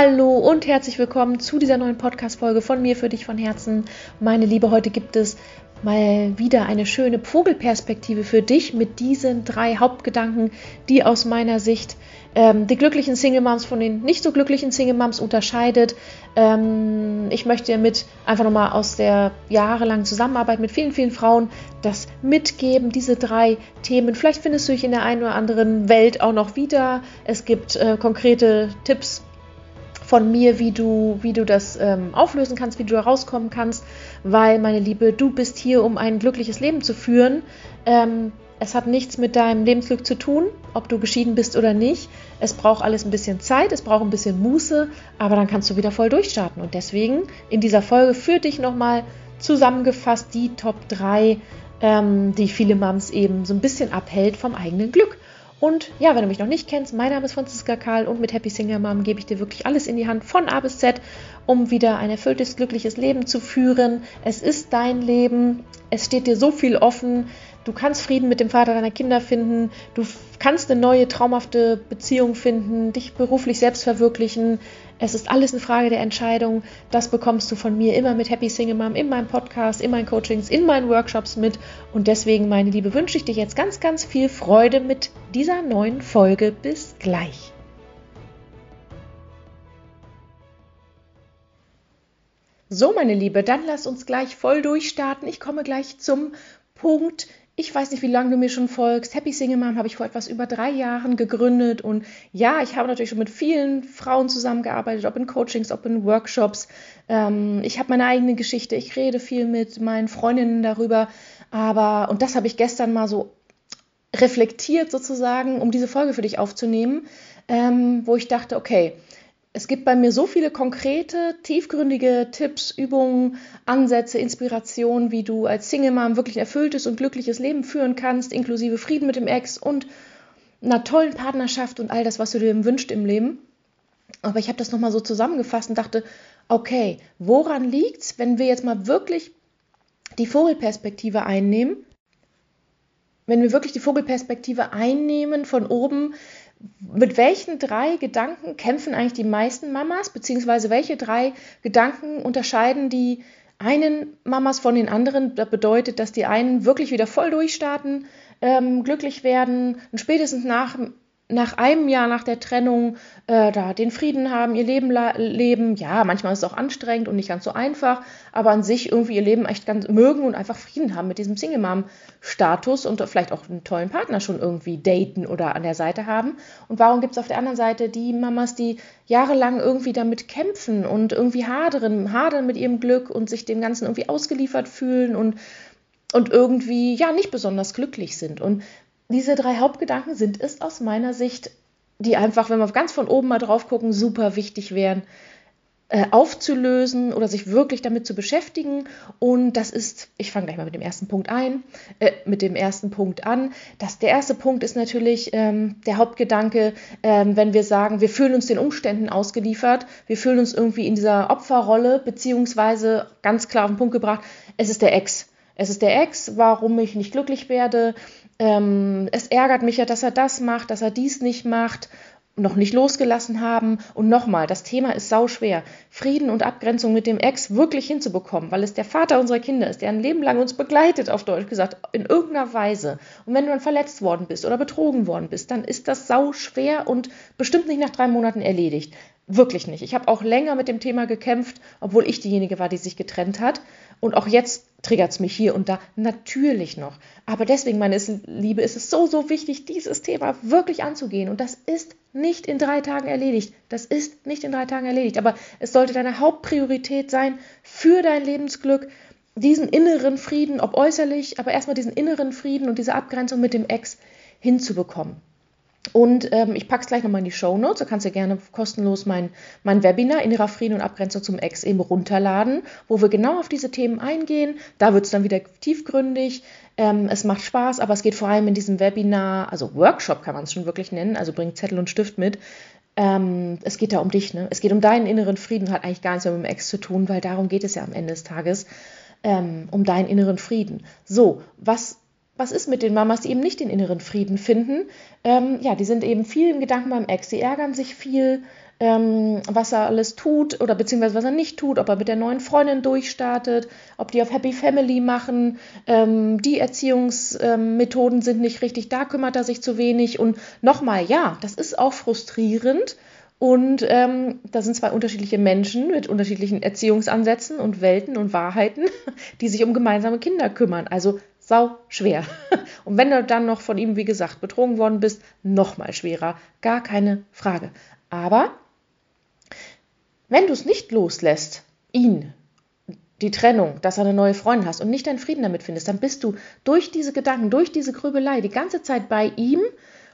Hallo und herzlich willkommen zu dieser neuen Podcast-Folge von mir für dich von Herzen. Meine Liebe, heute gibt es mal wieder eine schöne Vogelperspektive für dich mit diesen drei Hauptgedanken, die aus meiner Sicht ähm, die glücklichen Single Moms von den nicht so glücklichen Single Moms unterscheidet. Ähm, ich möchte dir mit einfach nochmal aus der jahrelangen Zusammenarbeit mit vielen, vielen Frauen das mitgeben, diese drei Themen. Vielleicht findest du dich in der einen oder anderen Welt auch noch wieder. Es gibt äh, konkrete Tipps von mir, wie du, wie du das ähm, auflösen kannst, wie du da rauskommen kannst, weil, meine Liebe, du bist hier, um ein glückliches Leben zu führen. Ähm, es hat nichts mit deinem Lebensglück zu tun, ob du geschieden bist oder nicht. Es braucht alles ein bisschen Zeit, es braucht ein bisschen Muße, aber dann kannst du wieder voll durchstarten. Und deswegen in dieser Folge für dich nochmal zusammengefasst die Top 3, ähm, die viele Moms eben so ein bisschen abhält vom eigenen Glück. Und ja, wenn du mich noch nicht kennst, mein Name ist Franziska Karl und mit Happy Single Mom gebe ich dir wirklich alles in die Hand von A bis Z, um wieder ein erfülltes, glückliches Leben zu führen. Es ist dein Leben, es steht dir so viel offen. Du kannst Frieden mit dem Vater deiner Kinder finden, du kannst eine neue, traumhafte Beziehung finden, dich beruflich selbst verwirklichen. Es ist alles eine Frage der Entscheidung. Das bekommst du von mir immer mit Happy Single Mom in meinem Podcast, in meinen Coachings, in meinen Workshops mit. Und deswegen, meine Liebe, wünsche ich dir jetzt ganz, ganz viel Freude mit dieser neuen Folge. Bis gleich. So, meine Liebe, dann lass uns gleich voll durchstarten. Ich komme gleich zum Punkt, ich weiß nicht, wie lange du mir schon folgst. Happy Single Mom habe ich vor etwas über drei Jahren gegründet. Und ja, ich habe natürlich schon mit vielen Frauen zusammengearbeitet, ob in Coachings, ob in Workshops. Ähm, ich habe meine eigene Geschichte. Ich rede viel mit meinen Freundinnen darüber. Aber, und das habe ich gestern mal so reflektiert sozusagen, um diese Folge für dich aufzunehmen, ähm, wo ich dachte, okay, es gibt bei mir so viele konkrete, tiefgründige Tipps, Übungen, Ansätze, Inspirationen, wie du als Single Mom wirklich ein erfülltes und glückliches Leben führen kannst, inklusive Frieden mit dem Ex und einer tollen Partnerschaft und all das, was du dir wünschst im Leben. Aber ich habe das nochmal so zusammengefasst und dachte, okay, woran liegt es, wenn wir jetzt mal wirklich die Vogelperspektive einnehmen? Wenn wir wirklich die Vogelperspektive einnehmen von oben, mit welchen drei Gedanken kämpfen eigentlich die meisten Mamas, beziehungsweise welche drei Gedanken unterscheiden die einen Mamas von den anderen? Das bedeutet, dass die einen wirklich wieder voll durchstarten, ähm, glücklich werden und spätestens nach nach einem Jahr nach der Trennung äh, da den Frieden haben, ihr Leben leben. Ja, manchmal ist es auch anstrengend und nicht ganz so einfach, aber an sich irgendwie ihr Leben echt ganz mögen und einfach Frieden haben mit diesem Single-Mom-Status und vielleicht auch einen tollen Partner schon irgendwie daten oder an der Seite haben. Und warum gibt es auf der anderen Seite die Mamas, die jahrelang irgendwie damit kämpfen und irgendwie hadern, hadern mit ihrem Glück und sich dem Ganzen irgendwie ausgeliefert fühlen und und irgendwie ja nicht besonders glücklich sind. Und diese drei Hauptgedanken sind es aus meiner Sicht, die einfach, wenn wir ganz von oben mal drauf gucken, super wichtig wären, äh, aufzulösen oder sich wirklich damit zu beschäftigen. Und das ist, ich fange gleich mal mit dem ersten Punkt ein, äh, mit dem ersten Punkt an. Das, der erste Punkt ist natürlich ähm, der Hauptgedanke, äh, wenn wir sagen, wir fühlen uns den Umständen ausgeliefert, wir fühlen uns irgendwie in dieser Opferrolle, beziehungsweise ganz klar auf den Punkt gebracht, es ist der Ex. Es ist der Ex, warum ich nicht glücklich werde, ähm, es ärgert mich ja, dass er das macht, dass er dies nicht macht, noch nicht losgelassen haben. Und nochmal, das Thema ist sauschwer. Frieden und Abgrenzung mit dem Ex wirklich hinzubekommen, weil es der Vater unserer Kinder ist, der ein Leben lang uns begleitet, auf Deutsch gesagt, in irgendeiner Weise. Und wenn du dann verletzt worden bist oder betrogen worden bist, dann ist das sauschwer und bestimmt nicht nach drei Monaten erledigt. Wirklich nicht. Ich habe auch länger mit dem Thema gekämpft, obwohl ich diejenige war, die sich getrennt hat. Und auch jetzt triggert es mich hier und da natürlich noch. Aber deswegen, meine Liebe, ist es so, so wichtig, dieses Thema wirklich anzugehen. Und das ist nicht in drei Tagen erledigt. Das ist nicht in drei Tagen erledigt. Aber es sollte deine Hauptpriorität sein für dein Lebensglück, diesen inneren Frieden, ob äußerlich, aber erstmal diesen inneren Frieden und diese Abgrenzung mit dem Ex hinzubekommen. Und ähm, ich packe es gleich nochmal in die Show Notes. Da kannst du gerne kostenlos mein, mein Webinar Innerer Frieden und Abgrenzung zum Ex eben runterladen, wo wir genau auf diese Themen eingehen. Da wird es dann wieder tiefgründig. Ähm, es macht Spaß, aber es geht vor allem in diesem Webinar, also Workshop kann man es schon wirklich nennen, also bring Zettel und Stift mit. Ähm, es geht da um dich, ne? Es geht um deinen inneren Frieden, hat eigentlich gar nichts mehr mit dem Ex zu tun, weil darum geht es ja am Ende des Tages. Ähm, um deinen inneren Frieden. So, was was ist mit den Mamas, die eben nicht den inneren Frieden finden? Ähm, ja, die sind eben viel im Gedanken beim Ex, sie ärgern sich viel, ähm, was er alles tut oder beziehungsweise was er nicht tut, ob er mit der neuen Freundin durchstartet, ob die auf Happy Family machen, ähm, die Erziehungsmethoden sind nicht richtig, da kümmert er sich zu wenig. Und nochmal, ja, das ist auch frustrierend. Und ähm, da sind zwei unterschiedliche Menschen mit unterschiedlichen Erziehungsansätzen und Welten und Wahrheiten, die sich um gemeinsame Kinder kümmern. Also sau schwer. Und wenn du dann noch von ihm, wie gesagt, betrogen worden bist, noch mal schwerer. Gar keine Frage. Aber wenn du es nicht loslässt, ihn, die Trennung, dass du eine neue Freundin hast und nicht deinen Frieden damit findest, dann bist du durch diese Gedanken, durch diese Grübelei die ganze Zeit bei ihm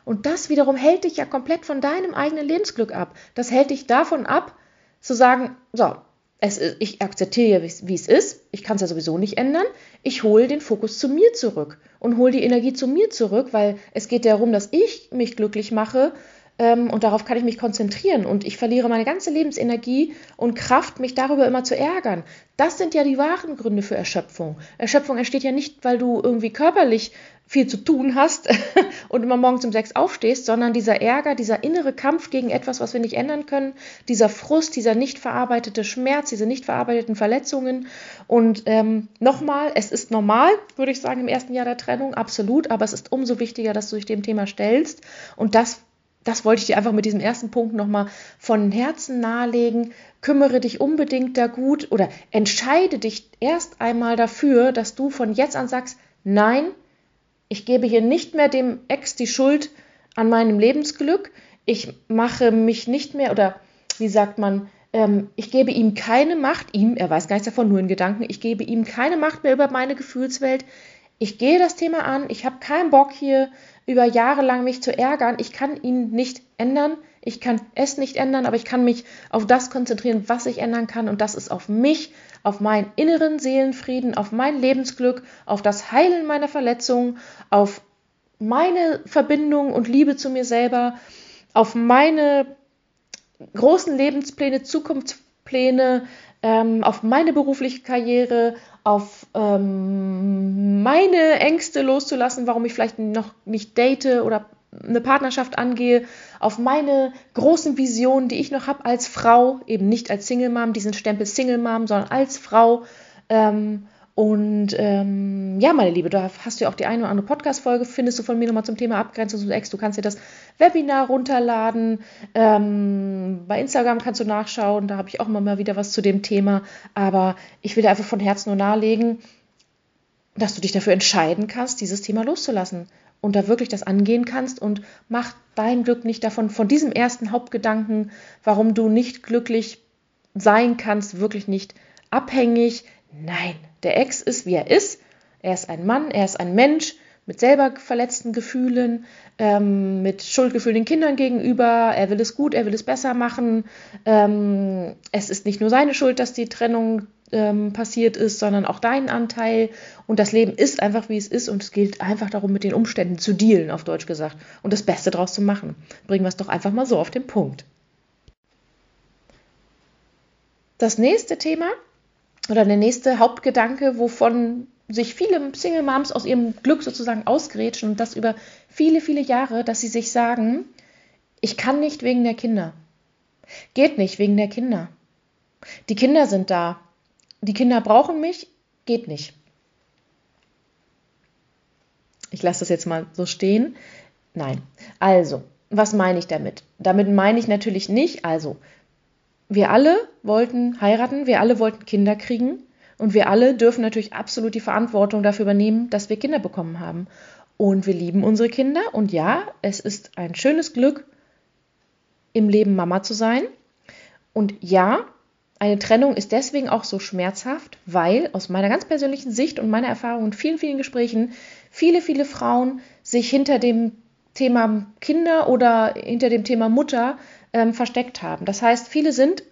und das wiederum hält dich ja komplett von deinem eigenen Lebensglück ab. Das hält dich davon ab, zu sagen, so, es, ich akzeptiere, wie es ist, ich kann es ja sowieso nicht ändern, ich hole den Fokus zu mir zurück und hole die Energie zu mir zurück, weil es geht darum, dass ich mich glücklich mache ähm, und darauf kann ich mich konzentrieren und ich verliere meine ganze Lebensenergie und Kraft, mich darüber immer zu ärgern. Das sind ja die wahren Gründe für Erschöpfung. Erschöpfung entsteht ja nicht, weil du irgendwie körperlich viel zu tun hast und immer morgens um sechs aufstehst, sondern dieser Ärger, dieser innere Kampf gegen etwas, was wir nicht ändern können, dieser Frust, dieser nicht verarbeitete Schmerz, diese nicht verarbeiteten Verletzungen. Und ähm, nochmal, es ist normal, würde ich sagen, im ersten Jahr der Trennung, absolut, aber es ist umso wichtiger, dass du dich dem Thema stellst und das das wollte ich dir einfach mit diesem ersten Punkt nochmal von Herzen nahelegen. Kümmere dich unbedingt da gut oder entscheide dich erst einmal dafür, dass du von jetzt an sagst, nein, ich gebe hier nicht mehr dem Ex die Schuld an meinem Lebensglück. Ich mache mich nicht mehr oder wie sagt man, ähm, ich gebe ihm keine Macht, ihm, er weiß gar nichts davon, nur in Gedanken, ich gebe ihm keine Macht mehr über meine Gefühlswelt. Ich gehe das Thema an, ich habe keinen Bock hier über Jahre lang mich zu ärgern. Ich kann ihn nicht ändern. Ich kann es nicht ändern, aber ich kann mich auf das konzentrieren, was ich ändern kann. Und das ist auf mich, auf meinen inneren Seelenfrieden, auf mein Lebensglück, auf das Heilen meiner Verletzungen, auf meine Verbindung und Liebe zu mir selber, auf meine großen Lebenspläne, Zukunftspläne, ähm, auf meine berufliche Karriere, auf ähm, meine Ängste loszulassen, warum ich vielleicht noch nicht date oder eine Partnerschaft angehe, auf meine großen Visionen, die ich noch habe als Frau, eben nicht als Single Mom, diesen Stempel Single Mom, sondern als Frau. Ähm, und ähm, ja, meine Liebe, da hast du ja auch die eine oder andere Podcast-Folge, findest du von mir nochmal zum Thema Abgrenzung zu Ex. Du kannst dir das Webinar runterladen. Ähm, bei Instagram kannst du nachschauen, da habe ich auch immer mal wieder was zu dem Thema. Aber ich will dir einfach von Herzen nur nahelegen, dass du dich dafür entscheiden kannst, dieses Thema loszulassen und da wirklich das angehen kannst und mach dein Glück nicht davon, von diesem ersten Hauptgedanken, warum du nicht glücklich sein kannst, wirklich nicht abhängig. Nein, der Ex ist, wie er ist. Er ist ein Mann, er ist ein Mensch mit selber verletzten Gefühlen, ähm, mit Schuldgefühlen den Kindern gegenüber. Er will es gut, er will es besser machen. Ähm, es ist nicht nur seine Schuld, dass die Trennung ähm, passiert ist, sondern auch dein Anteil. Und das Leben ist einfach, wie es ist. Und es gilt einfach darum, mit den Umständen zu dealen, auf Deutsch gesagt. Und das Beste daraus zu machen. Bringen wir es doch einfach mal so auf den Punkt. Das nächste Thema oder der nächste Hauptgedanke, wovon sich viele Single Moms aus ihrem Glück sozusagen ausgrätschen und das über viele, viele Jahre, dass sie sich sagen, ich kann nicht wegen der Kinder. Geht nicht wegen der Kinder. Die Kinder sind da. Die Kinder brauchen mich. Geht nicht. Ich lasse das jetzt mal so stehen. Nein. Also, was meine ich damit? Damit meine ich natürlich nicht, also wir alle wollten heiraten, wir alle wollten Kinder kriegen und wir alle dürfen natürlich absolut die Verantwortung dafür übernehmen, dass wir Kinder bekommen haben. Und wir lieben unsere Kinder und ja, es ist ein schönes Glück, im Leben Mama zu sein. Und ja, eine Trennung ist deswegen auch so schmerzhaft, weil aus meiner ganz persönlichen Sicht und meiner Erfahrung in vielen, vielen Gesprächen viele, viele Frauen sich hinter dem Thema Kinder oder hinter dem Thema Mutter ähm, versteckt haben. Das heißt, viele sind,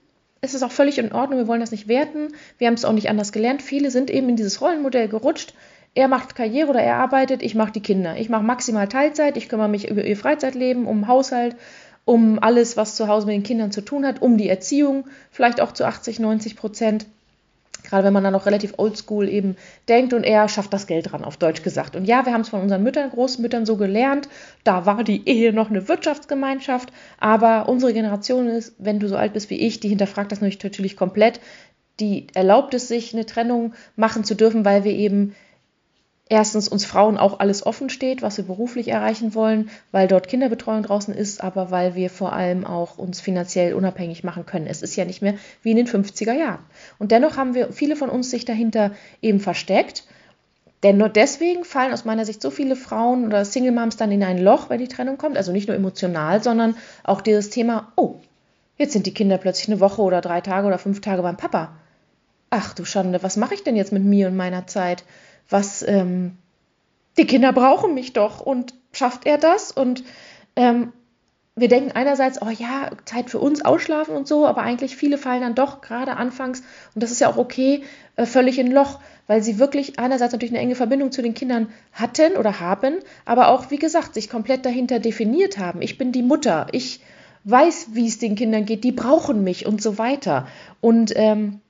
es ist auch völlig in Ordnung, wir wollen das nicht werten, wir haben es auch nicht anders gelernt, viele sind eben in dieses Rollenmodell gerutscht. Er macht Karriere oder er arbeitet, ich mache die Kinder. Ich mache maximal Teilzeit, ich kümmere mich über ihr Freizeitleben, um Haushalt, um alles, was zu Hause mit den Kindern zu tun hat, um die Erziehung, vielleicht auch zu 80, 90 Prozent. Gerade wenn man dann noch relativ oldschool eben denkt und er schafft das Geld dran, auf Deutsch gesagt. Und ja, wir haben es von unseren Müttern, Großmüttern so gelernt. Da war die Ehe noch eine Wirtschaftsgemeinschaft. Aber unsere Generation ist, wenn du so alt bist wie ich, die hinterfragt das natürlich komplett. Die erlaubt es sich, eine Trennung machen zu dürfen, weil wir eben erstens uns Frauen auch alles offen steht, was wir beruflich erreichen wollen, weil dort Kinderbetreuung draußen ist, aber weil wir vor allem auch uns finanziell unabhängig machen können. Es ist ja nicht mehr wie in den 50er Jahren. Und dennoch haben wir viele von uns sich dahinter eben versteckt. Denn nur deswegen fallen aus meiner Sicht so viele Frauen oder Single Moms dann in ein Loch, wenn die Trennung kommt. Also nicht nur emotional, sondern auch dieses Thema, oh, jetzt sind die Kinder plötzlich eine Woche oder drei Tage oder fünf Tage beim Papa. Ach du Schande, was mache ich denn jetzt mit mir und meiner Zeit? Was ähm, die Kinder brauchen mich doch und schafft er das? Und ähm, wir denken einerseits, oh ja, Zeit für uns ausschlafen und so, aber eigentlich viele fallen dann doch gerade anfangs, und das ist ja auch okay, äh, völlig in Loch, weil sie wirklich einerseits natürlich eine enge Verbindung zu den Kindern hatten oder haben, aber auch, wie gesagt, sich komplett dahinter definiert haben. Ich bin die Mutter, ich weiß, wie es den Kindern geht, die brauchen mich und so weiter. Und ähm,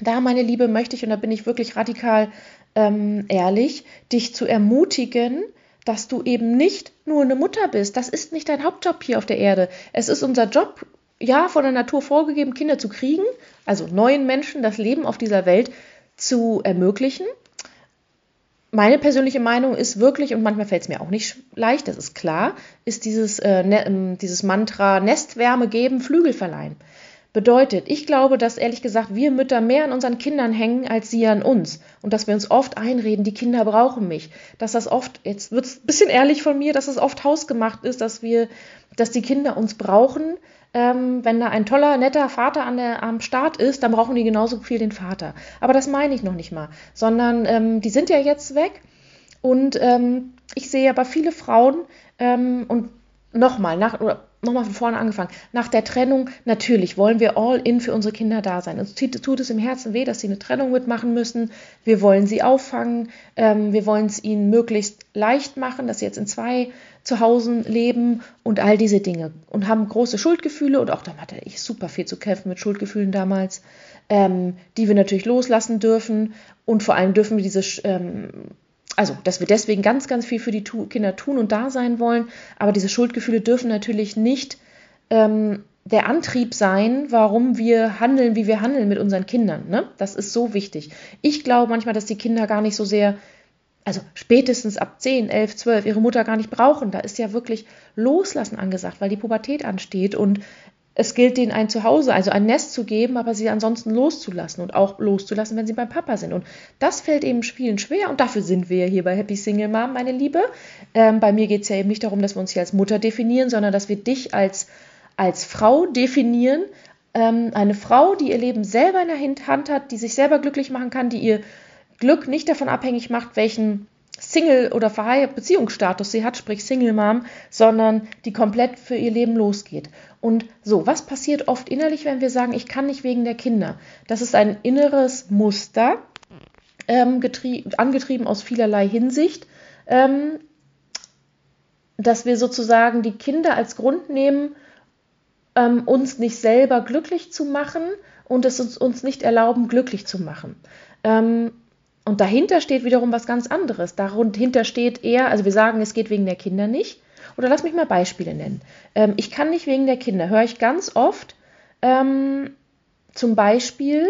da, meine Liebe, möchte ich, und da bin ich wirklich radikal ähm, ehrlich, dich zu ermutigen, dass du eben nicht nur eine Mutter bist. Das ist nicht dein Hauptjob hier auf der Erde. Es ist unser Job, ja, von der Natur vorgegeben, Kinder zu kriegen, also neuen Menschen das Leben auf dieser Welt zu ermöglichen. Meine persönliche Meinung ist wirklich, und manchmal fällt es mir auch nicht leicht, das ist klar, ist dieses, äh, ne, dieses Mantra Nestwärme geben, Flügel verleihen bedeutet. Ich glaube, dass ehrlich gesagt wir Mütter mehr an unseren Kindern hängen als sie an uns und dass wir uns oft einreden, die Kinder brauchen mich, dass das oft, jetzt wird es ein bisschen ehrlich von mir, dass es oft hausgemacht ist, dass wir, dass die Kinder uns brauchen. Ähm, wenn da ein toller, netter Vater an der, am Start ist, dann brauchen die genauso viel den Vater. Aber das meine ich noch nicht mal, sondern ähm, die sind ja jetzt weg und ähm, ich sehe aber viele Frauen ähm, und nochmal, nach, oder nochmal von vorne angefangen. Nach der Trennung, natürlich wollen wir all in für unsere Kinder da sein. Uns tut, es im Herzen weh, dass sie eine Trennung mitmachen müssen. Wir wollen sie auffangen. Ähm, wir wollen es ihnen möglichst leicht machen, dass sie jetzt in zwei Zuhause leben und all diese Dinge. Und haben große Schuldgefühle und auch da hatte ich super viel zu kämpfen mit Schuldgefühlen damals, ähm, die wir natürlich loslassen dürfen. Und vor allem dürfen wir diese ähm, also, dass wir deswegen ganz, ganz viel für die tu Kinder tun und da sein wollen. Aber diese Schuldgefühle dürfen natürlich nicht ähm, der Antrieb sein, warum wir handeln, wie wir handeln mit unseren Kindern. Ne? Das ist so wichtig. Ich glaube manchmal, dass die Kinder gar nicht so sehr, also spätestens ab 10, 11, 12, ihre Mutter gar nicht brauchen. Da ist ja wirklich Loslassen angesagt, weil die Pubertät ansteht und es gilt denen ein Zuhause, also ein Nest zu geben, aber sie ansonsten loszulassen und auch loszulassen, wenn sie beim Papa sind. Und das fällt eben Spielen schwer und dafür sind wir hier bei Happy Single Mom, meine Liebe. Ähm, bei mir geht es ja eben nicht darum, dass wir uns hier als Mutter definieren, sondern dass wir dich als, als Frau definieren. Ähm, eine Frau, die ihr Leben selber in der Hand hat, die sich selber glücklich machen kann, die ihr Glück nicht davon abhängig macht, welchen Single- oder Beziehungsstatus sie hat, sprich Single Mom, sondern die komplett für ihr Leben losgeht. Und so, was passiert oft innerlich, wenn wir sagen, ich kann nicht wegen der Kinder? Das ist ein inneres Muster, ähm, angetrieben aus vielerlei Hinsicht, ähm, dass wir sozusagen die Kinder als Grund nehmen, ähm, uns nicht selber glücklich zu machen und es uns, uns nicht erlauben, glücklich zu machen. Ähm, und dahinter steht wiederum was ganz anderes. Dahinter steht eher, also wir sagen, es geht wegen der Kinder nicht. Oder lass mich mal Beispiele nennen. Ähm, ich kann nicht wegen der Kinder, höre ich ganz oft ähm, zum Beispiel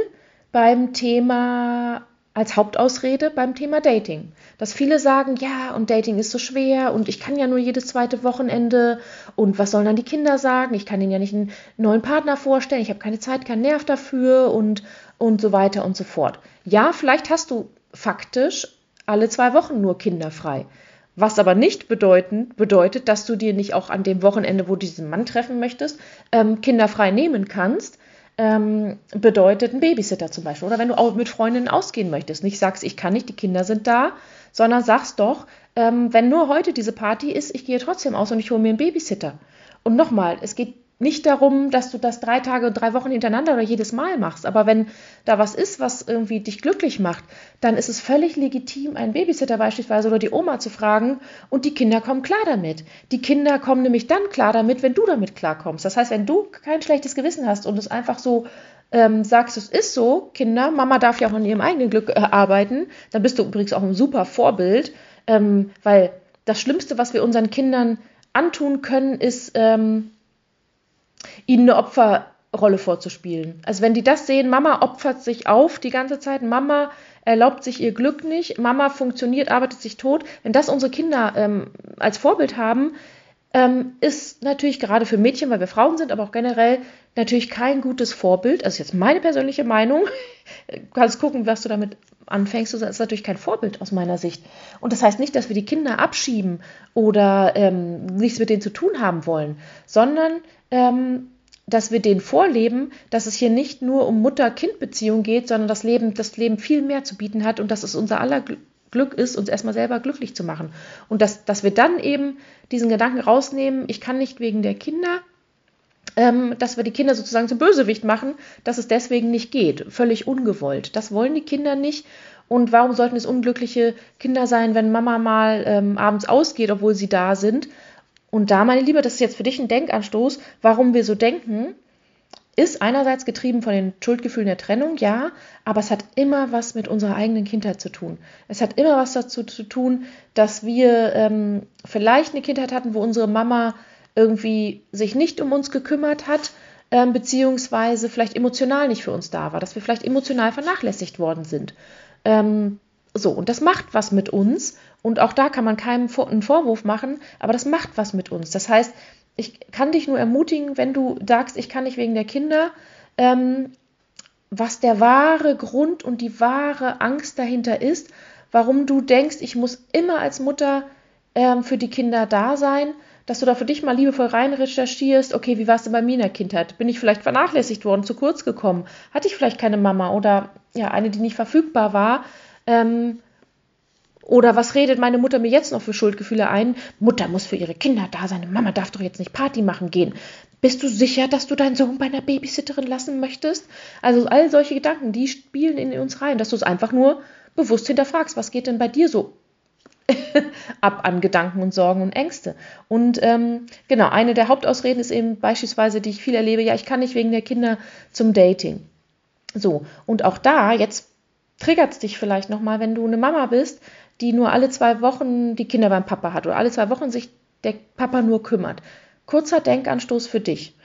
beim Thema als Hauptausrede beim Thema Dating. Dass viele sagen, ja, und Dating ist so schwer und ich kann ja nur jedes zweite Wochenende und was sollen dann die Kinder sagen? Ich kann ihnen ja nicht einen neuen Partner vorstellen, ich habe keine Zeit, keinen Nerv dafür und, und so weiter und so fort. Ja, vielleicht hast du faktisch alle zwei Wochen nur kinderfrei. Was aber nicht bedeuten, bedeutet, dass du dir nicht auch an dem Wochenende, wo du diesen Mann treffen möchtest, ähm, kinderfrei nehmen kannst. Ähm, bedeutet ein Babysitter zum Beispiel. Oder wenn du auch mit Freundinnen ausgehen möchtest, nicht sagst, ich kann nicht, die Kinder sind da, sondern sagst doch, ähm, wenn nur heute diese Party ist, ich gehe trotzdem aus und ich hole mir einen Babysitter. Und nochmal, es geht nicht darum, dass du das drei Tage, drei Wochen hintereinander oder jedes Mal machst. Aber wenn da was ist, was irgendwie dich glücklich macht, dann ist es völlig legitim, einen Babysitter beispielsweise oder die Oma zu fragen und die Kinder kommen klar damit. Die Kinder kommen nämlich dann klar damit, wenn du damit klarkommst. Das heißt, wenn du kein schlechtes Gewissen hast und es einfach so ähm, sagst, es ist so, Kinder, Mama darf ja auch an ihrem eigenen Glück äh, arbeiten, dann bist du übrigens auch ein super Vorbild, ähm, weil das Schlimmste, was wir unseren Kindern antun können, ist, ähm, ihnen eine Opferrolle vorzuspielen. Also wenn die das sehen, Mama opfert sich auf die ganze Zeit, Mama erlaubt sich ihr Glück nicht, Mama funktioniert, arbeitet sich tot. Wenn das unsere Kinder ähm, als Vorbild haben, ähm, ist natürlich gerade für Mädchen, weil wir Frauen sind, aber auch generell natürlich kein gutes Vorbild. Also jetzt meine persönliche Meinung. Du kannst gucken, was du damit anfängst. Das ist natürlich kein Vorbild aus meiner Sicht. Und das heißt nicht, dass wir die Kinder abschieben oder ähm, nichts mit denen zu tun haben wollen, sondern ähm, dass wir denen vorleben, dass es hier nicht nur um Mutter-Kind-Beziehung geht, sondern das Leben, das Leben viel mehr zu bieten hat und dass es unser aller Glück ist, uns erstmal selber glücklich zu machen. Und dass, dass wir dann eben diesen Gedanken rausnehmen, ich kann nicht wegen der Kinder, ähm, dass wir die Kinder sozusagen zum Bösewicht machen, dass es deswegen nicht geht. Völlig ungewollt. Das wollen die Kinder nicht. Und warum sollten es unglückliche Kinder sein, wenn Mama mal ähm, abends ausgeht, obwohl sie da sind? Und da, meine Liebe, das ist jetzt für dich ein Denkanstoß, warum wir so denken, ist einerseits getrieben von den Schuldgefühlen der Trennung, ja, aber es hat immer was mit unserer eigenen Kindheit zu tun. Es hat immer was dazu zu tun, dass wir ähm, vielleicht eine Kindheit hatten, wo unsere Mama irgendwie sich nicht um uns gekümmert hat, ähm, beziehungsweise vielleicht emotional nicht für uns da war, dass wir vielleicht emotional vernachlässigt worden sind. Ähm, so, und das macht was mit uns und auch da kann man keinem einen Vorwurf machen, aber das macht was mit uns. Das heißt, ich kann dich nur ermutigen, wenn du sagst, ich kann nicht wegen der Kinder, ähm, was der wahre Grund und die wahre Angst dahinter ist, warum du denkst, ich muss immer als Mutter ähm, für die Kinder da sein, dass du da für dich mal liebevoll rein recherchierst, okay, wie war es denn bei mir in der Kindheit? Bin ich vielleicht vernachlässigt worden, zu kurz gekommen? Hatte ich vielleicht keine Mama oder ja, eine, die nicht verfügbar war? Ähm, oder was redet meine Mutter mir jetzt noch für Schuldgefühle ein? Mutter muss für ihre Kinder da sein. Mama darf doch jetzt nicht Party machen gehen. Bist du sicher, dass du deinen Sohn bei einer Babysitterin lassen möchtest? Also all solche Gedanken, die spielen in uns rein, dass du es einfach nur bewusst hinterfragst. Was geht denn bei dir so ab an Gedanken und Sorgen und Ängste? Und ähm, genau, eine der Hauptausreden ist eben beispielsweise, die ich viel erlebe, ja, ich kann nicht wegen der Kinder zum Dating. So, und auch da, jetzt triggert es dich vielleicht nochmal, wenn du eine Mama bist, die nur alle zwei Wochen die Kinder beim Papa hat oder alle zwei Wochen sich der Papa nur kümmert. Kurzer Denkanstoß für dich.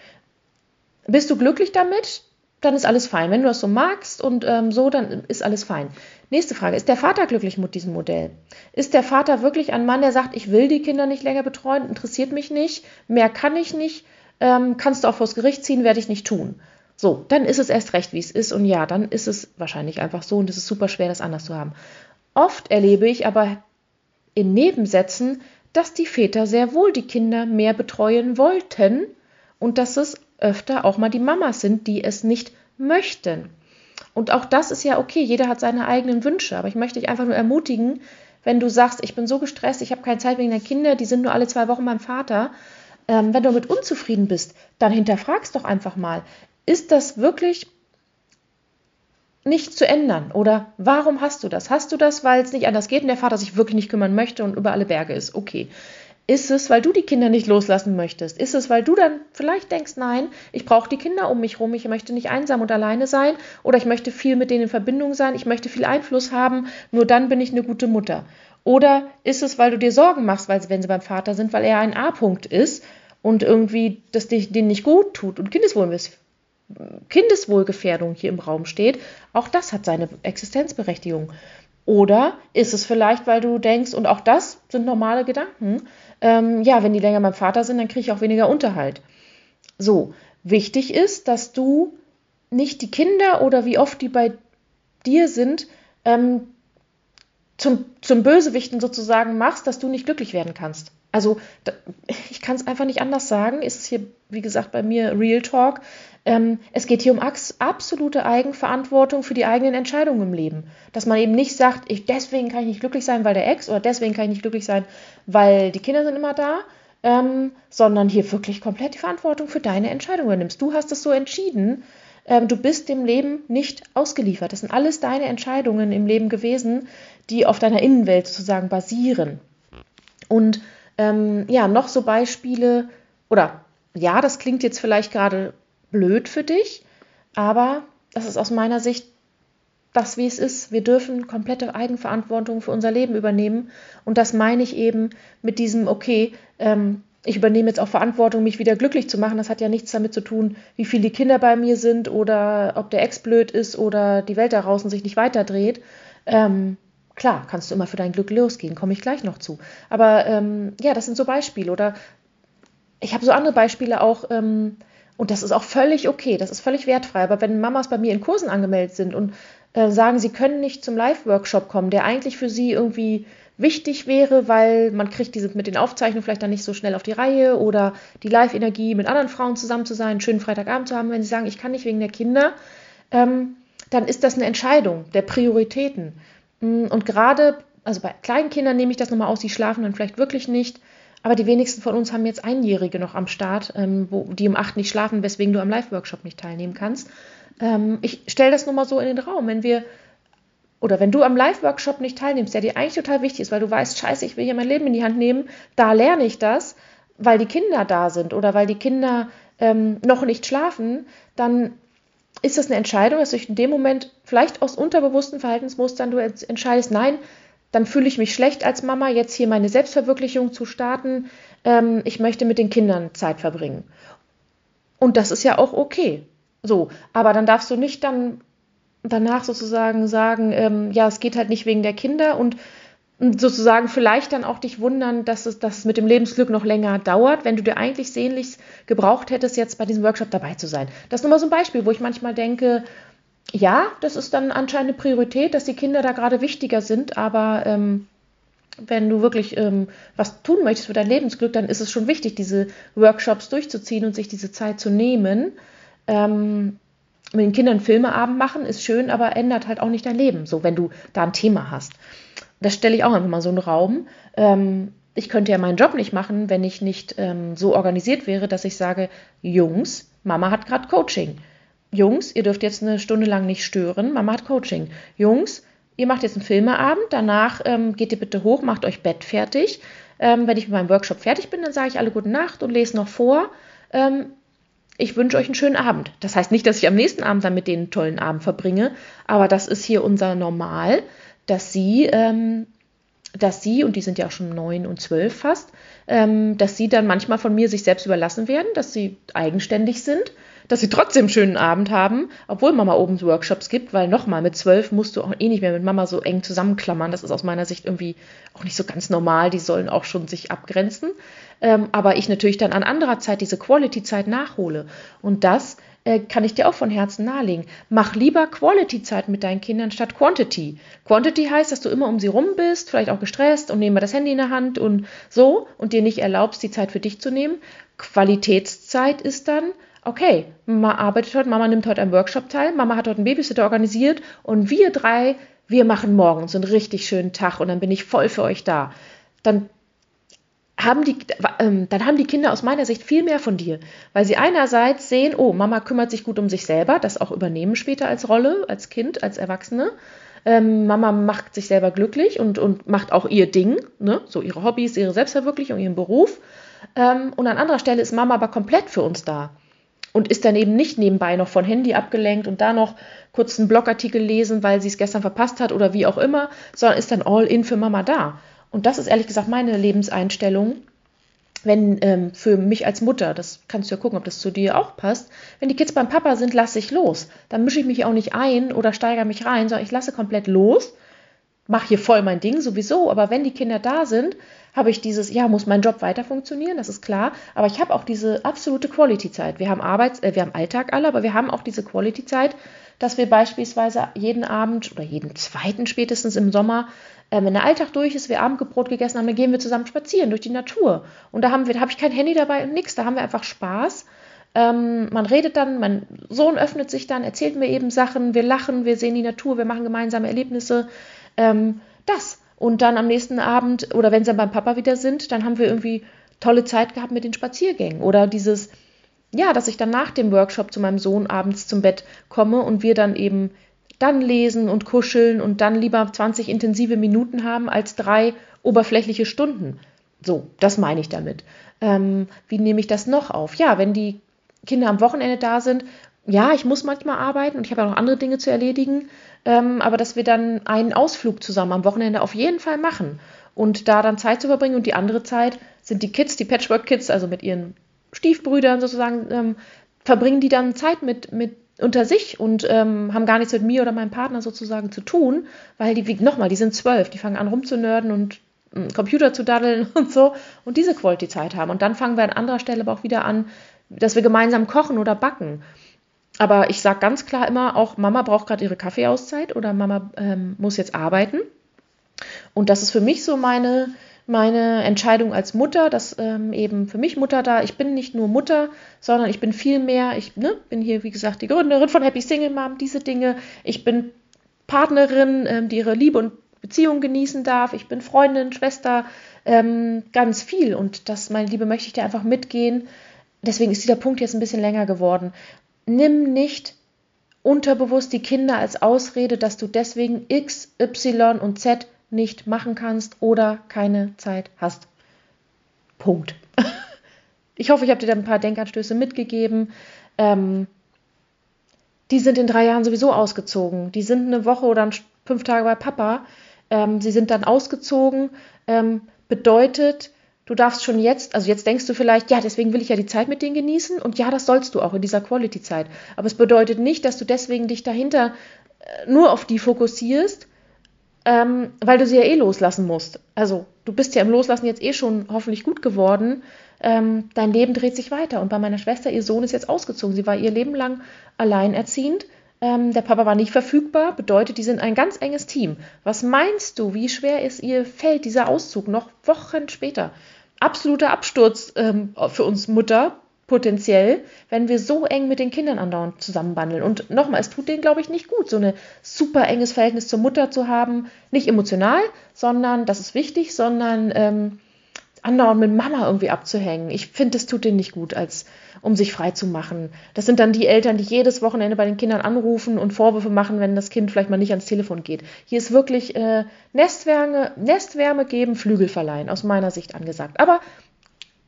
Bist du glücklich damit? Dann ist alles fein. Wenn du das so magst und ähm, so, dann ist alles fein. Nächste Frage. Ist der Vater glücklich mit diesem Modell? Ist der Vater wirklich ein Mann, der sagt, ich will die Kinder nicht länger betreuen, interessiert mich nicht, mehr kann ich nicht, ähm, kannst du auch vors Gericht ziehen, werde ich nicht tun. So, dann ist es erst recht, wie es ist. Und ja, dann ist es wahrscheinlich einfach so und es ist super schwer, das anders zu haben. Oft erlebe ich aber in Nebensätzen, dass die Väter sehr wohl die Kinder mehr betreuen wollten und dass es öfter auch mal die Mamas sind, die es nicht möchten. Und auch das ist ja okay, jeder hat seine eigenen Wünsche, aber ich möchte dich einfach nur ermutigen, wenn du sagst, ich bin so gestresst, ich habe keine Zeit wegen der Kinder, die sind nur alle zwei Wochen beim Vater, ähm, wenn du mit unzufrieden bist, dann hinterfragst doch einfach mal, ist das wirklich nicht zu ändern? Oder warum hast du das? Hast du das, weil es nicht anders geht und der Vater sich wirklich nicht kümmern möchte und über alle Berge ist? Okay. Ist es, weil du die Kinder nicht loslassen möchtest? Ist es, weil du dann vielleicht denkst, nein, ich brauche die Kinder um mich herum, ich möchte nicht einsam und alleine sein oder ich möchte viel mit denen in Verbindung sein, ich möchte viel Einfluss haben, nur dann bin ich eine gute Mutter? Oder ist es, weil du dir Sorgen machst, weil, wenn sie beim Vater sind, weil er ein A-Punkt ist und irgendwie das denen nicht gut tut und Kindeswohl Kindeswohlgefährdung hier im Raum steht, auch das hat seine Existenzberechtigung. Oder ist es vielleicht, weil du denkst, und auch das sind normale Gedanken, ähm, ja, wenn die länger beim Vater sind, dann kriege ich auch weniger Unterhalt. So, wichtig ist, dass du nicht die Kinder oder wie oft die bei dir sind, ähm, zum, zum Bösewichten sozusagen machst, dass du nicht glücklich werden kannst. Also ich kann es einfach nicht anders sagen. Ist hier, wie gesagt, bei mir Real Talk. Ähm, es geht hier um absolute Eigenverantwortung für die eigenen Entscheidungen im Leben. Dass man eben nicht sagt, ich, deswegen kann ich nicht glücklich sein, weil der Ex oder deswegen kann ich nicht glücklich sein, weil die Kinder sind immer da, ähm, sondern hier wirklich komplett die Verantwortung für deine Entscheidungen übernimmst. Du hast es so entschieden. Ähm, du bist dem Leben nicht ausgeliefert. Das sind alles deine Entscheidungen im Leben gewesen, die auf deiner Innenwelt sozusagen basieren. Und ähm, ja, noch so Beispiele, oder ja, das klingt jetzt vielleicht gerade blöd für dich, aber das ist aus meiner Sicht das, wie es ist. Wir dürfen komplette Eigenverantwortung für unser Leben übernehmen. Und das meine ich eben mit diesem, okay, ähm, ich übernehme jetzt auch Verantwortung, mich wieder glücklich zu machen. Das hat ja nichts damit zu tun, wie viele Kinder bei mir sind oder ob der Ex blöd ist oder die Welt da draußen sich nicht weiterdreht. Ähm, klar, kannst du immer für dein Glück losgehen, komme ich gleich noch zu. Aber ähm, ja, das sind so Beispiele. Oder ich habe so andere Beispiele auch, ähm, und das ist auch völlig okay, das ist völlig wertfrei. Aber wenn Mamas bei mir in Kursen angemeldet sind und äh, sagen, sie können nicht zum Live-Workshop kommen, der eigentlich für sie irgendwie wichtig wäre, weil man kriegt diese mit den Aufzeichnungen vielleicht dann nicht so schnell auf die Reihe oder die Live-Energie mit anderen Frauen zusammen zu sein, einen schönen Freitagabend zu haben, wenn sie sagen, ich kann nicht wegen der Kinder, ähm, dann ist das eine Entscheidung der Prioritäten. Mm, und gerade, also bei kleinen Kindern nehme ich das nochmal aus, die schlafen dann vielleicht wirklich nicht. Aber die wenigsten von uns haben jetzt Einjährige noch am Start, ähm, wo, die um acht nicht schlafen, weswegen du am Live-Workshop nicht teilnehmen kannst. Ähm, ich stelle das nur mal so in den Raum. Wenn wir oder wenn du am Live-Workshop nicht teilnimmst, der dir eigentlich total wichtig ist, weil du weißt, scheiße, ich will hier mein Leben in die Hand nehmen, da lerne ich das, weil die Kinder da sind oder weil die Kinder ähm, noch nicht schlafen, dann ist das eine Entscheidung, dass du in dem Moment vielleicht aus unterbewussten Verhaltensmustern du entscheidest, nein, dann fühle ich mich schlecht als Mama, jetzt hier meine Selbstverwirklichung zu starten. Ähm, ich möchte mit den Kindern Zeit verbringen. Und das ist ja auch okay. So, aber dann darfst du nicht dann danach sozusagen sagen, ähm, ja, es geht halt nicht wegen der Kinder und, sozusagen vielleicht dann auch dich wundern, dass es, dass es mit dem Lebensglück noch länger dauert, wenn du dir eigentlich sehnlichst gebraucht hättest, jetzt bei diesem Workshop dabei zu sein. Das ist nur mal so ein Beispiel, wo ich manchmal denke, ja, das ist dann anscheinend eine Priorität, dass die Kinder da gerade wichtiger sind, aber ähm, wenn du wirklich ähm, was tun möchtest für dein Lebensglück, dann ist es schon wichtig, diese Workshops durchzuziehen und sich diese Zeit zu nehmen. Ähm, mit den Kindern Filmeabend machen ist schön, aber ändert halt auch nicht dein Leben, so wenn du da ein Thema hast. Das stelle ich auch einfach mal so einen Raum. Ähm, ich könnte ja meinen Job nicht machen, wenn ich nicht ähm, so organisiert wäre, dass ich sage, Jungs, Mama hat gerade Coaching. Jungs, ihr dürft jetzt eine Stunde lang nicht stören, Mama hat Coaching. Jungs, ihr macht jetzt einen Filmeabend, danach ähm, geht ihr bitte hoch, macht euch Bett fertig. Ähm, wenn ich mit meinem Workshop fertig bin, dann sage ich alle gute Nacht und lese noch vor. Ähm, ich wünsche euch einen schönen Abend. Das heißt nicht, dass ich am nächsten Abend dann mit denen einen tollen Abend verbringe, aber das ist hier unser Normal, dass sie, ähm, dass sie, und die sind ja auch schon neun und zwölf fast, ähm, dass sie dann manchmal von mir sich selbst überlassen werden, dass sie eigenständig sind dass sie trotzdem einen schönen Abend haben, obwohl Mama oben Workshops gibt, weil nochmal mit zwölf musst du auch eh nicht mehr mit Mama so eng zusammenklammern. Das ist aus meiner Sicht irgendwie auch nicht so ganz normal. Die sollen auch schon sich abgrenzen. Ähm, aber ich natürlich dann an anderer Zeit diese Quality-Zeit nachhole. Und das äh, kann ich dir auch von Herzen nahelegen. Mach lieber Quality-Zeit mit deinen Kindern statt Quantity. Quantity heißt, dass du immer um sie rum bist, vielleicht auch gestresst und nehme das Handy in der Hand und so und dir nicht erlaubst, die Zeit für dich zu nehmen. Qualitätszeit ist dann, okay, Mama arbeitet heute, Mama nimmt heute am Workshop teil, Mama hat heute einen Babysitter organisiert und wir drei, wir machen morgens einen richtig schönen Tag und dann bin ich voll für euch da. Dann haben die, ähm, dann haben die Kinder aus meiner Sicht viel mehr von dir, weil sie einerseits sehen, oh, Mama kümmert sich gut um sich selber, das auch übernehmen später als Rolle, als Kind, als Erwachsene. Ähm, Mama macht sich selber glücklich und, und macht auch ihr Ding, ne? so ihre Hobbys, ihre Selbstverwirklichung, ihren Beruf. Ähm, und an anderer Stelle ist Mama aber komplett für uns da und ist dann eben nicht nebenbei noch von Handy abgelenkt und da noch kurz einen Blogartikel lesen, weil sie es gestern verpasst hat oder wie auch immer, sondern ist dann all in für Mama da. Und das ist ehrlich gesagt meine Lebenseinstellung. Wenn ähm, für mich als Mutter, das kannst du ja gucken, ob das zu dir auch passt, wenn die Kids beim Papa sind, lasse ich los. Dann mische ich mich auch nicht ein oder steigere mich rein, sondern ich lasse komplett los, mache hier voll mein Ding sowieso. Aber wenn die Kinder da sind, habe ich dieses, ja, muss mein Job weiter funktionieren, das ist klar, aber ich habe auch diese absolute Quality-Zeit. Wir haben Arbeits-, äh, wir haben Alltag alle, aber wir haben auch diese Quality-Zeit, dass wir beispielsweise jeden Abend oder jeden zweiten spätestens im Sommer, äh, wenn der Alltag durch ist, wir Abendbrot gegessen haben, dann gehen wir zusammen spazieren durch die Natur. Und da haben wir, da habe ich kein Handy dabei und nichts, da haben wir einfach Spaß. Ähm, man redet dann, mein Sohn öffnet sich dann, erzählt mir eben Sachen, wir lachen, wir sehen die Natur, wir machen gemeinsame Erlebnisse. Ähm, das. Und dann am nächsten Abend oder wenn sie dann beim Papa wieder sind, dann haben wir irgendwie tolle Zeit gehabt mit den Spaziergängen. Oder dieses, ja, dass ich dann nach dem Workshop zu meinem Sohn abends zum Bett komme und wir dann eben dann lesen und kuscheln und dann lieber 20 intensive Minuten haben als drei oberflächliche Stunden. So, das meine ich damit. Ähm, wie nehme ich das noch auf? Ja, wenn die Kinder am Wochenende da sind ja, ich muss manchmal arbeiten und ich habe ja noch andere Dinge zu erledigen, ähm, aber dass wir dann einen Ausflug zusammen am Wochenende auf jeden Fall machen und da dann Zeit zu verbringen und die andere Zeit sind die Kids, die Patchwork-Kids, also mit ihren Stiefbrüdern sozusagen, ähm, verbringen die dann Zeit mit, mit unter sich und ähm, haben gar nichts mit mir oder meinem Partner sozusagen zu tun, weil die, nochmal, die sind zwölf, die fangen an rumzunörden und einen Computer zu daddeln und so und diese Quality-Zeit haben. Und dann fangen wir an anderer Stelle aber auch wieder an, dass wir gemeinsam kochen oder backen. Aber ich sage ganz klar immer auch, Mama braucht gerade ihre Kaffeeauszeit oder Mama ähm, muss jetzt arbeiten. Und das ist für mich so meine, meine Entscheidung als Mutter, dass ähm, eben für mich Mutter da, ich bin nicht nur Mutter, sondern ich bin viel mehr, ich ne, bin hier, wie gesagt, die Gründerin von Happy Single Mom, diese Dinge. Ich bin Partnerin, ähm, die ihre Liebe und Beziehung genießen darf. Ich bin Freundin, Schwester, ähm, ganz viel. Und das, meine Liebe, möchte ich dir einfach mitgehen. Deswegen ist dieser Punkt jetzt ein bisschen länger geworden nimm nicht unterbewusst die Kinder als Ausrede, dass du deswegen X, Y und Z nicht machen kannst oder keine Zeit hast. Punkt. Ich hoffe, ich habe dir da ein paar Denkanstöße mitgegeben. Ähm, die sind in drei Jahren sowieso ausgezogen. Die sind eine Woche oder fünf Tage bei Papa. Ähm, sie sind dann ausgezogen. Ähm, bedeutet, Du darfst schon jetzt, also jetzt denkst du vielleicht, ja, deswegen will ich ja die Zeit mit denen genießen und ja, das sollst du auch in dieser Quality-Zeit. Aber es bedeutet nicht, dass du deswegen dich dahinter äh, nur auf die fokussierst, ähm, weil du sie ja eh loslassen musst. Also du bist ja im Loslassen jetzt eh schon hoffentlich gut geworden. Ähm, dein Leben dreht sich weiter. Und bei meiner Schwester, ihr Sohn ist jetzt ausgezogen. Sie war ihr Leben lang alleinerziehend. Ähm, der Papa war nicht verfügbar, bedeutet, die sind ein ganz enges Team. Was meinst du, wie schwer ist ihr fällt dieser Auszug noch Wochen später? Absoluter Absturz ähm, für uns Mutter potenziell, wenn wir so eng mit den Kindern andauernd zusammenbandeln. Und nochmal, es tut denen, glaube ich, nicht gut, so ein super enges Verhältnis zur Mutter zu haben. Nicht emotional, sondern, das ist wichtig, sondern ähm, andauernd mit Mama irgendwie abzuhängen. Ich finde, das tut denen nicht gut, als um sich frei zu machen. Das sind dann die Eltern, die jedes Wochenende bei den Kindern anrufen und Vorwürfe machen, wenn das Kind vielleicht mal nicht ans Telefon geht. Hier ist wirklich äh, Nestwärme, Nestwärme geben, Flügel verleihen, aus meiner Sicht angesagt. Aber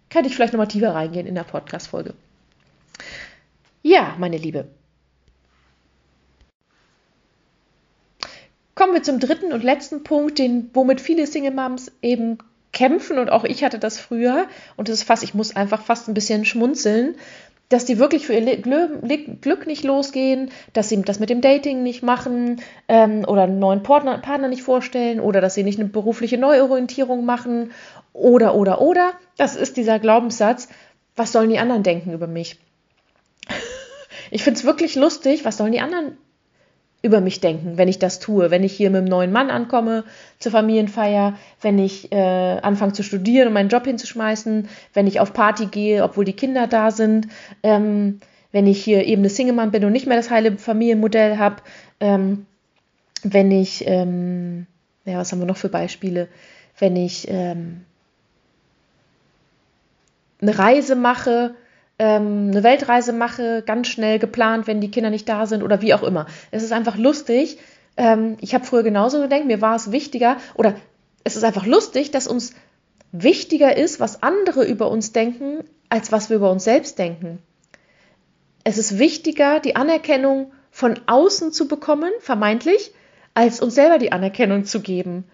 kann ich vielleicht nochmal tiefer reingehen in der Podcast-Folge. Ja, meine Liebe. Kommen wir zum dritten und letzten Punkt, den, womit viele Single Moms eben kämpfen und auch ich hatte das früher und das ist fast, ich muss einfach fast ein bisschen schmunzeln, dass die wirklich für ihr Glück nicht losgehen, dass sie das mit dem Dating nicht machen ähm, oder einen neuen Partner, Partner nicht vorstellen oder dass sie nicht eine berufliche Neuorientierung machen oder, oder, oder. Das ist dieser Glaubenssatz, was sollen die anderen denken über mich? Ich finde es wirklich lustig, was sollen die anderen über mich denken, wenn ich das tue, wenn ich hier mit einem neuen Mann ankomme zur Familienfeier, wenn ich äh, anfange zu studieren und meinen Job hinzuschmeißen, wenn ich auf Party gehe, obwohl die Kinder da sind, ähm, wenn ich hier eben eine Single-Mann bin und nicht mehr das heile Familienmodell habe, ähm, wenn ich, ähm, ja, was haben wir noch für Beispiele, wenn ich ähm, eine Reise mache, ähm, eine Weltreise mache, ganz schnell geplant, wenn die Kinder nicht da sind oder wie auch immer. Es ist einfach lustig. Ähm, ich habe früher genauso gedacht, mir war es wichtiger oder es ist einfach lustig, dass uns wichtiger ist, was andere über uns denken, als was wir über uns selbst denken. Es ist wichtiger, die Anerkennung von außen zu bekommen, vermeintlich, als uns selber die Anerkennung zu geben.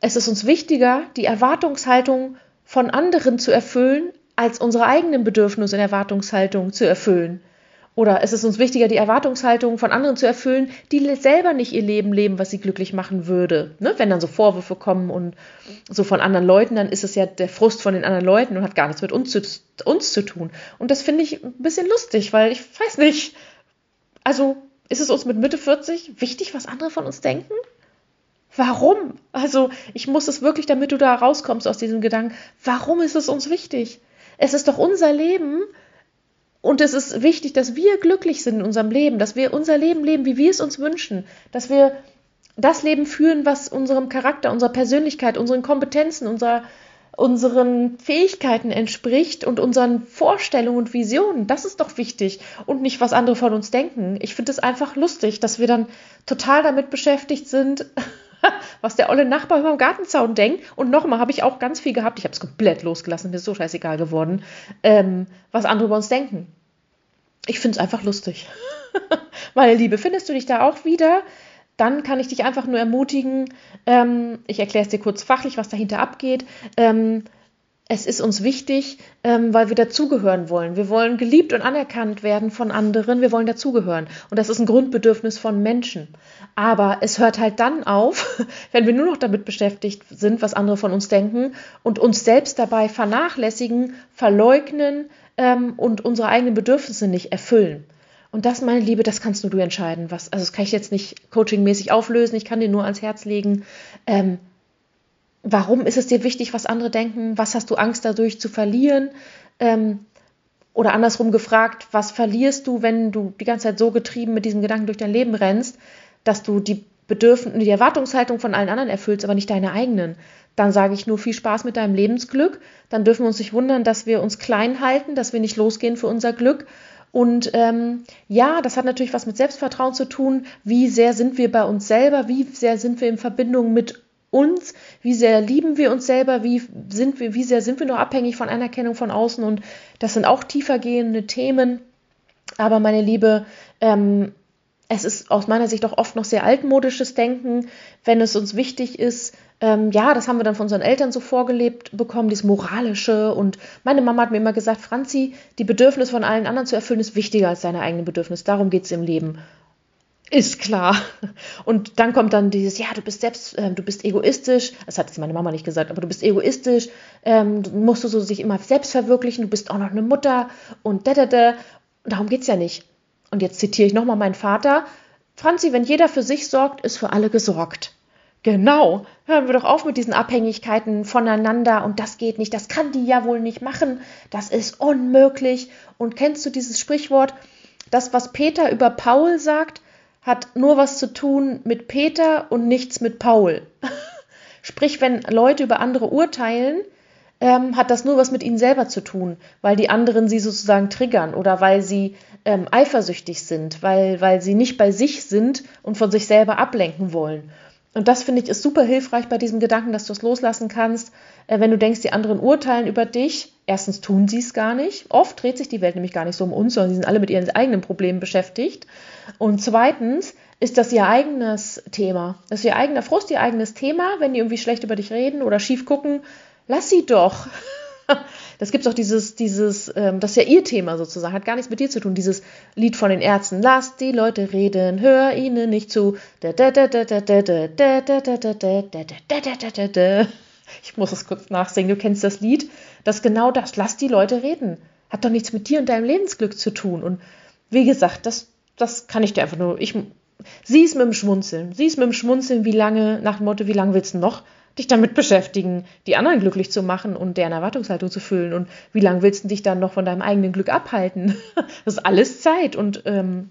Es ist uns wichtiger, die Erwartungshaltung von anderen zu erfüllen, als unsere eigenen Bedürfnisse und Erwartungshaltung zu erfüllen. Oder es ist uns wichtiger, die Erwartungshaltung von anderen zu erfüllen, die selber nicht ihr Leben leben, was sie glücklich machen würde. Ne? Wenn dann so Vorwürfe kommen und so von anderen Leuten, dann ist es ja der Frust von den anderen Leuten und hat gar nichts mit uns zu, uns zu tun. Und das finde ich ein bisschen lustig, weil ich weiß nicht, also ist es uns mit Mitte 40 wichtig, was andere von uns denken? Warum? Also ich muss es wirklich, damit du da rauskommst aus diesem Gedanken, warum ist es uns wichtig? Es ist doch unser Leben und es ist wichtig, dass wir glücklich sind in unserem Leben, dass wir unser Leben leben, wie wir es uns wünschen, dass wir das Leben führen, was unserem Charakter, unserer Persönlichkeit, unseren Kompetenzen, unserer, unseren Fähigkeiten entspricht und unseren Vorstellungen und Visionen. Das ist doch wichtig und nicht, was andere von uns denken. Ich finde es einfach lustig, dass wir dann total damit beschäftigt sind, was der olle Nachbar über dem Gartenzaun denkt. Und nochmal habe ich auch ganz viel gehabt. Ich habe es komplett losgelassen, mir ist so scheißegal geworden, ähm, was andere über uns denken. ich finde es einfach lustig. Meine Liebe, findest du dich da auch wieder? Dann kann ich dich einfach nur ermutigen, ähm, ich erkläre es dir kurz fachlich, was dahinter abgeht. Ähm, es ist uns wichtig, ähm, weil wir dazugehören wollen. Wir wollen geliebt und anerkannt werden von anderen. Wir wollen dazugehören. Und das ist ein Grundbedürfnis von Menschen. Aber es hört halt dann auf, wenn wir nur noch damit beschäftigt sind, was andere von uns denken und uns selbst dabei vernachlässigen, verleugnen ähm, und unsere eigenen Bedürfnisse nicht erfüllen. Und das, meine Liebe, das kannst nur du entscheiden. Was, also das kann ich jetzt nicht coachingmäßig auflösen. Ich kann dir nur ans Herz legen. Ähm, warum ist es dir wichtig, was andere denken? Was hast du Angst dadurch zu verlieren? Ähm, oder andersrum gefragt, was verlierst du, wenn du die ganze Zeit so getrieben mit diesem Gedanken durch dein Leben rennst, dass du die Bedürfnisse, die Erwartungshaltung von allen anderen erfüllst, aber nicht deine eigenen? Dann sage ich nur viel Spaß mit deinem Lebensglück. Dann dürfen wir uns nicht wundern, dass wir uns klein halten, dass wir nicht losgehen für unser Glück. Und ähm, ja, das hat natürlich was mit Selbstvertrauen zu tun. Wie sehr sind wir bei uns selber? Wie sehr sind wir in Verbindung mit uns, wie sehr lieben wir uns selber, wie sind wir, wie sehr sind wir noch abhängig von Anerkennung von außen und das sind auch tiefergehende Themen. Aber meine Liebe, ähm, es ist aus meiner Sicht auch oft noch sehr altmodisches Denken, wenn es uns wichtig ist. Ähm, ja, das haben wir dann von unseren Eltern so vorgelebt bekommen, dieses Moralische. Und meine Mama hat mir immer gesagt, Franzi, die Bedürfnisse von allen anderen zu erfüllen, ist wichtiger als deine eigenen Bedürfnisse. Darum geht es im Leben. Ist klar. Und dann kommt dann dieses, ja, du bist selbst, äh, du bist egoistisch. Das hat jetzt meine Mama nicht gesagt, aber du bist egoistisch. Ähm, musst du so sich immer selbst verwirklichen. Du bist auch noch eine Mutter und da, da, da. Darum geht's ja nicht. Und jetzt zitiere ich nochmal meinen Vater. Franzi, wenn jeder für sich sorgt, ist für alle gesorgt. Genau. Hören wir doch auf mit diesen Abhängigkeiten voneinander und das geht nicht, das kann die ja wohl nicht machen, das ist unmöglich. Und kennst du dieses Sprichwort, das, was Peter über Paul sagt, hat nur was zu tun mit Peter und nichts mit Paul. Sprich, wenn Leute über andere urteilen, ähm, hat das nur was mit ihnen selber zu tun, weil die anderen sie sozusagen triggern oder weil sie ähm, eifersüchtig sind, weil, weil sie nicht bei sich sind und von sich selber ablenken wollen. Und das finde ich ist super hilfreich bei diesem Gedanken, dass du es loslassen kannst, äh, wenn du denkst, die anderen urteilen über dich. Erstens tun sie es gar nicht. Oft dreht sich die Welt nämlich gar nicht so um uns, sondern sie sind alle mit ihren eigenen Problemen beschäftigt. Und zweitens ist das ihr eigenes Thema. Das ist ihr eigener Frust, ihr eigenes Thema. Wenn die irgendwie schlecht über dich reden oder schief gucken, lass sie doch. Das gibt auch dieses, dieses, ähm, das ist ja ihr Thema sozusagen, hat gar nichts mit dir zu tun, dieses Lied von den Ärzten. Lass die Leute reden, hör ihnen nicht zu. Ich muss es kurz nachsingen, du kennst das Lied. Das ist genau das, lass die Leute reden. Hat doch nichts mit dir und deinem Lebensglück zu tun. Und wie gesagt, das, das kann ich dir einfach nur, ich, sieh es mit dem Schmunzeln. Sieh es mit dem Schmunzeln, wie lange, nach dem Motto, wie lange willst du noch? dich damit beschäftigen, die anderen glücklich zu machen und deren Erwartungshaltung zu füllen. Und wie lange willst du dich dann noch von deinem eigenen Glück abhalten? Das ist alles Zeit und ähm,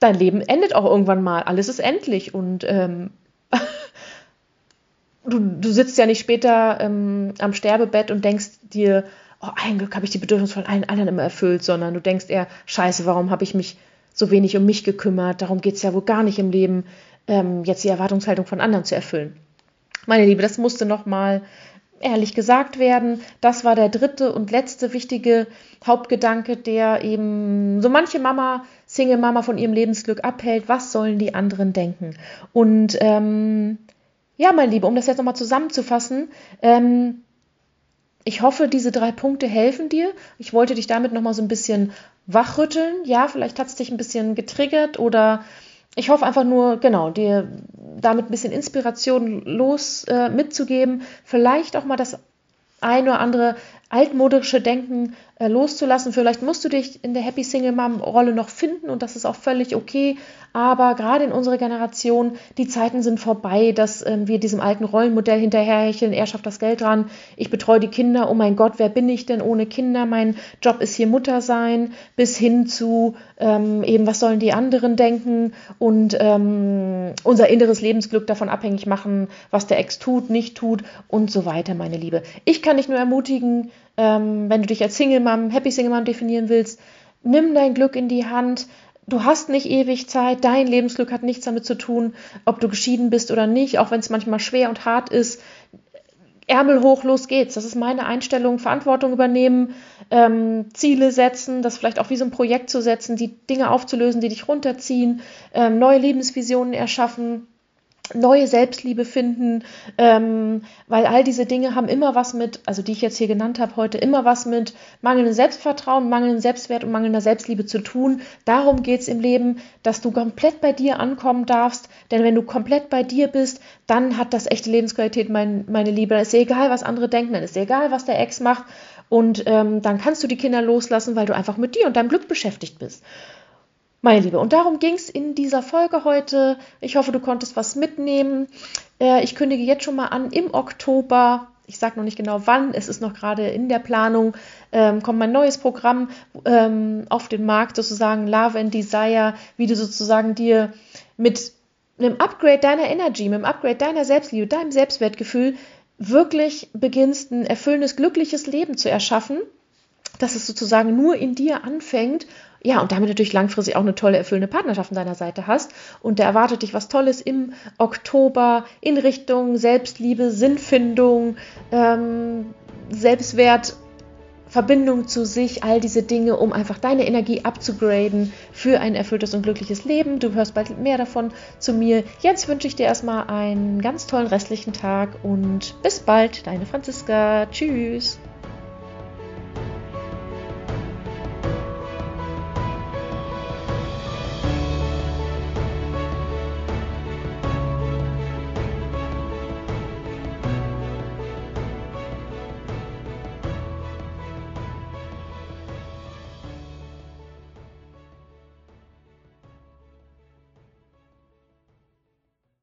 dein Leben endet auch irgendwann mal. Alles ist endlich und ähm, du, du, sitzt ja nicht später ähm, am Sterbebett und denkst dir, oh, ein Glück habe ich die Bedürfnisse von allen anderen immer erfüllt, sondern du denkst eher, scheiße, warum habe ich mich so wenig um mich gekümmert? Darum geht es ja wohl gar nicht im Leben, ähm, jetzt die Erwartungshaltung von anderen zu erfüllen. Meine Liebe, das musste nochmal ehrlich gesagt werden. Das war der dritte und letzte wichtige Hauptgedanke, der eben so manche Mama, Single-Mama von ihrem Lebensglück abhält. Was sollen die anderen denken? Und ähm, ja, mein Liebe, um das jetzt nochmal zusammenzufassen, ähm, ich hoffe, diese drei Punkte helfen dir. Ich wollte dich damit nochmal so ein bisschen wachrütteln. Ja, vielleicht hat es dich ein bisschen getriggert oder ich hoffe einfach nur, genau, dir damit ein bisschen Inspiration los äh, mitzugeben, vielleicht auch mal das ein oder andere altmodische Denken äh, loszulassen. Vielleicht musst du dich in der Happy Single Mom Rolle noch finden und das ist auch völlig okay. Aber gerade in unserer Generation, die Zeiten sind vorbei, dass ähm, wir diesem alten Rollenmodell hinterherhecheln. Er schafft das Geld dran, ich betreue die Kinder. Oh mein Gott, wer bin ich denn ohne Kinder? Mein Job ist hier Mutter sein, bis hin zu ähm, eben, was sollen die anderen denken und ähm, unser inneres Lebensglück davon abhängig machen, was der Ex tut, nicht tut und so weiter, meine Liebe. Ich kann dich nur ermutigen, ähm, wenn du dich als Single Mom, Happy Single Mom definieren willst, nimm dein Glück in die Hand. Du hast nicht ewig Zeit, dein Lebensglück hat nichts damit zu tun, ob du geschieden bist oder nicht, auch wenn es manchmal schwer und hart ist. Ärmel hoch, los geht's. Das ist meine Einstellung. Verantwortung übernehmen, ähm, Ziele setzen, das vielleicht auch wie so ein Projekt zu setzen, die Dinge aufzulösen, die dich runterziehen, ähm, neue Lebensvisionen erschaffen neue Selbstliebe finden, ähm, weil all diese Dinge haben immer was mit, also die ich jetzt hier genannt habe heute, immer was mit mangelndem Selbstvertrauen, mangelndem Selbstwert und mangelnder Selbstliebe zu tun. Darum geht es im Leben, dass du komplett bei dir ankommen darfst, denn wenn du komplett bei dir bist, dann hat das echte Lebensqualität, mein, meine Liebe. Dann ist dir egal, was andere denken, dann ist dir egal, was der Ex macht und ähm, dann kannst du die Kinder loslassen, weil du einfach mit dir und deinem Glück beschäftigt bist. Meine Liebe, und darum ging es in dieser Folge heute. Ich hoffe, du konntest was mitnehmen. Äh, ich kündige jetzt schon mal an, im Oktober, ich sage noch nicht genau wann, es ist noch gerade in der Planung, ähm, kommt mein neues Programm ähm, auf den Markt, sozusagen Love and Desire, wie du sozusagen dir mit einem Upgrade deiner Energy, mit einem Upgrade deiner Selbstliebe, deinem Selbstwertgefühl wirklich beginnst, ein erfüllendes, glückliches Leben zu erschaffen dass es sozusagen nur in dir anfängt ja, und damit natürlich langfristig auch eine tolle, erfüllende Partnerschaft an deiner Seite hast. Und da erwartet dich was Tolles im Oktober in Richtung Selbstliebe, Sinnfindung, ähm, Selbstwert, Verbindung zu sich, all diese Dinge, um einfach deine Energie abzugraden für ein erfülltes und glückliches Leben. Du hörst bald mehr davon zu mir. Jetzt wünsche ich dir erstmal einen ganz tollen restlichen Tag und bis bald, deine Franziska. Tschüss.